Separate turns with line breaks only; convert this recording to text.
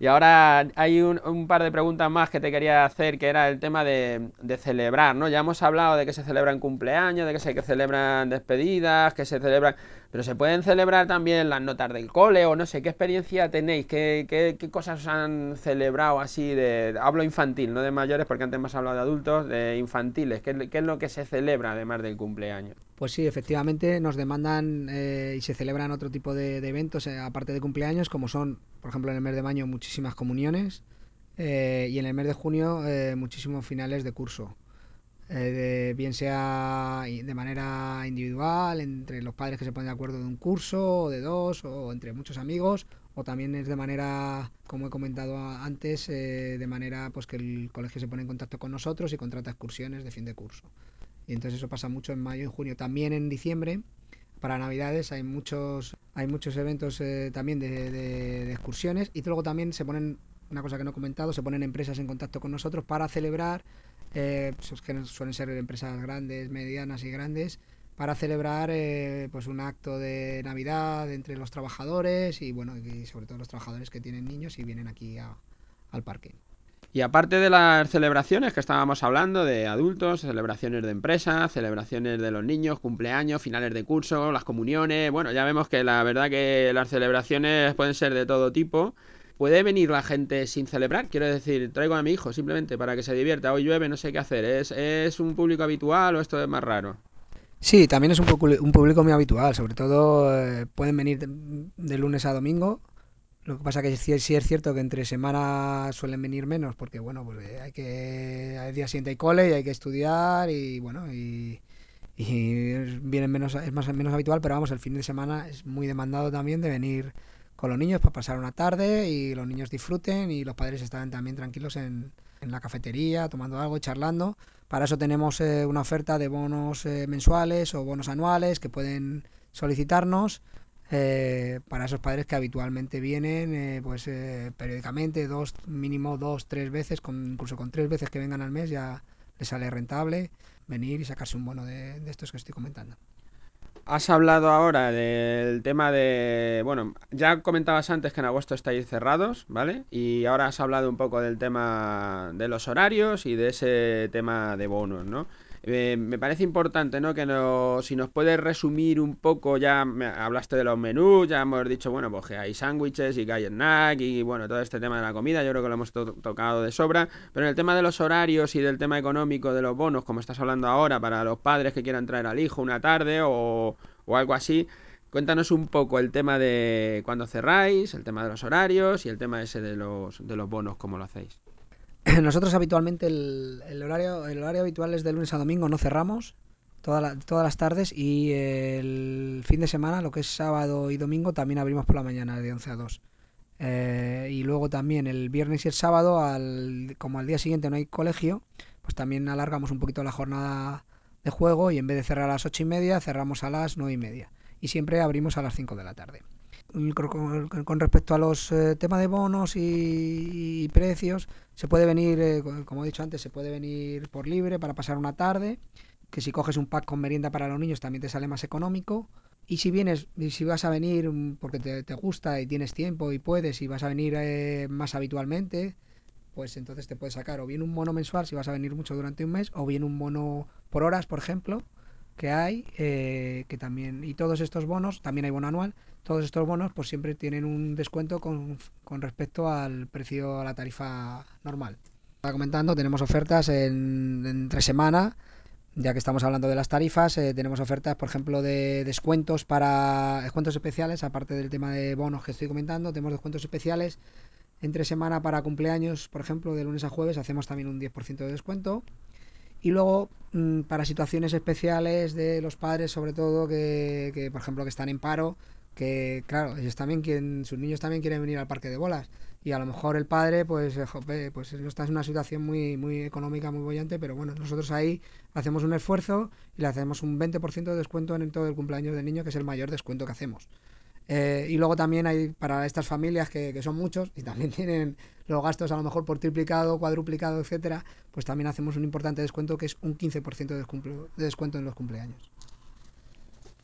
Y ahora hay un, par de preguntas más que te quería hacer, que era el tema de, celebrar, ¿no? Ya hemos hablado de que se celebran cumpleaños, de que se celebran despedidas, que se celebran... Pero se pueden celebrar también las notas del cole o no sé, ¿qué experiencia tenéis? ¿Qué, qué, cosas os han celebrado así de... Hablo infantil, no de mayores, porque antes hemos hablado de adultos, de infantiles. ¿Qué, qué es lo que se celebra además del cumpleaños?
Pues sí, efectivamente nos demandan eh, y se celebran otro tipo de, eventos, eh, aparte de cumpleaños, como son, por ejemplo, en el mes de mayo muchísimas comuniones eh, y en el mes de junio muchísimos finales de curso. bien sea de manera individual, entre los padres que se ponen de acuerdo de un curso, o de dos, o entre muchos amigos, o también es de manera, como he comentado antes, de manera pues que el colegio se pone en contacto con nosotros y contrata excursiones de fin de curso. Y entonces eso pasa mucho en mayo y junio. También en diciembre, para Navidades, hay muchos, hay muchos eventos eh, también de, excursiones. Y luego también se ponen, una cosa que no he comentado, se ponen empresas en contacto con nosotros para celebrar, eh, pues que suelen ser empresas grandes, medianas y grandes, para celebrar eh, pues un acto de Navidad entre los trabajadores y bueno, y sobre todo los trabajadores que tienen niños y vienen aquí al parque.
Y aparte de las celebraciones que estábamos hablando, de adultos, celebraciones de empresas, celebraciones de los niños, cumpleaños, finales de curso, las comuniones, bueno, ya vemos que la verdad que las celebraciones pueden ser de todo tipo. ¿Puede venir la gente sin celebrar? Quiero decir, traigo a mi hijo simplemente para que se divierta. Hoy llueve, no sé qué hacer. ¿Es, es un público habitual o esto es más raro?
Sí, también es un, un público muy habitual. Sobre todo eh, pueden venir de lunes a domingo lo que pasa que sí, es cierto que entre semanas suelen venir menos porque bueno, pues eh, hay que hay día siguiente hay cole y hay que estudiar y bueno, y, vienen menos es más menos habitual, pero vamos, el fin de semana es muy demandado también de venir con los niños para pasar una tarde y los niños disfruten y los padres están también tranquilos en, en la cafetería, tomando algo y charlando. Para eso tenemos eh, una oferta de bonos eh, mensuales o bonos anuales que pueden solicitarnos eh, para esos padres que habitualmente vienen eh, pues eh, periódicamente dos mínimo dos tres veces con, incluso con tres veces que vengan al mes ya les sale rentable venir y sacarse un bono de, de estos que estoy comentando
Has hablado ahora del tema de. Bueno, ya comentabas antes que en agosto estáis cerrados, ¿vale? Y ahora has hablado un poco del tema de los horarios y de ese tema de bonos, ¿no? Eh, me parece importante, ¿no? Que si nos puedes resumir un poco, ya me, hablaste de los menús, ya hemos dicho, bueno, pues que hay sándwiches y que hay snack y bueno, todo este tema de la comida, yo creo que lo hemos tocado de sobra, pero en el tema de los horarios y del tema económico de los bonos, como estás hablando ahora, para los padres que quieran traer al hijo una tarde o, o algo así, Cuéntanos un poco el tema de cuándo cerráis, el tema de los horarios y el tema ese de los, de los bonos, cómo lo hacéis.
Nosotros habitualmente el, horario, el horario habitual es de lunes a domingo, no cerramos todas las tardes y el fin de semana, lo que es sábado y domingo, también abrimos por la mañana de 11 a 2. Eh, y luego también el viernes y el sábado, al, como al día siguiente no hay colegio, pues también alargamos un poquito la jornada de juego y en vez de cerrar a las 8 y media, cerramos a las 9 y media. Y siempre abrimos a las 5 de la tarde con, respecto a los eh, temas de bonos y, precios, se puede venir, eh, como he dicho antes, se puede venir por libre para pasar una tarde, que si coges un pack con merienda para los niños también te sale más económico. Y si vienes, si vas a venir mm, porque te, gusta y tienes tiempo y puedes y vas a venir eh, más habitualmente, pues entonces te puedes sacar o bien un bono mensual si vas a venir mucho durante un mes, o bien un bono por horas, por ejemplo, que hay, que también, y todos estos bonos, también hay bono anual, todos estos bonos pues siempre tienen un descuento con, respecto al precio a la tarifa normal. Estaba comentando, tenemos ofertas en, entre semana, ya que estamos hablando de las tarifas, eh, tenemos ofertas, por ejemplo, de descuentos para descuentos especiales, aparte del tema de bonos que estoy comentando, tenemos descuentos especiales entre semana para cumpleaños, por ejemplo, de lunes a jueves hacemos también un 10% de descuento. Y luego, mm, para situaciones especiales de los padres, sobre todo, que, que, por ejemplo, que están en paro, que claro, ellos también quieren, sus niños también quieren venir al parque de bolas y a lo mejor el padre pues, eh, pues está en una situación muy, muy económica, muy bollante, pero bueno, nosotros ahí hacemos un esfuerzo y le hacemos un 20% de descuento en todo el cumpleaños del niño, que es el mayor descuento que hacemos. Eh, y luego también hay para estas familias que, que, son muchos y también tienen los gastos a lo mejor por triplicado, cuadruplicado, etcétera, pues también hacemos un importante descuento que es un 15% de, de descuento en los cumpleaños.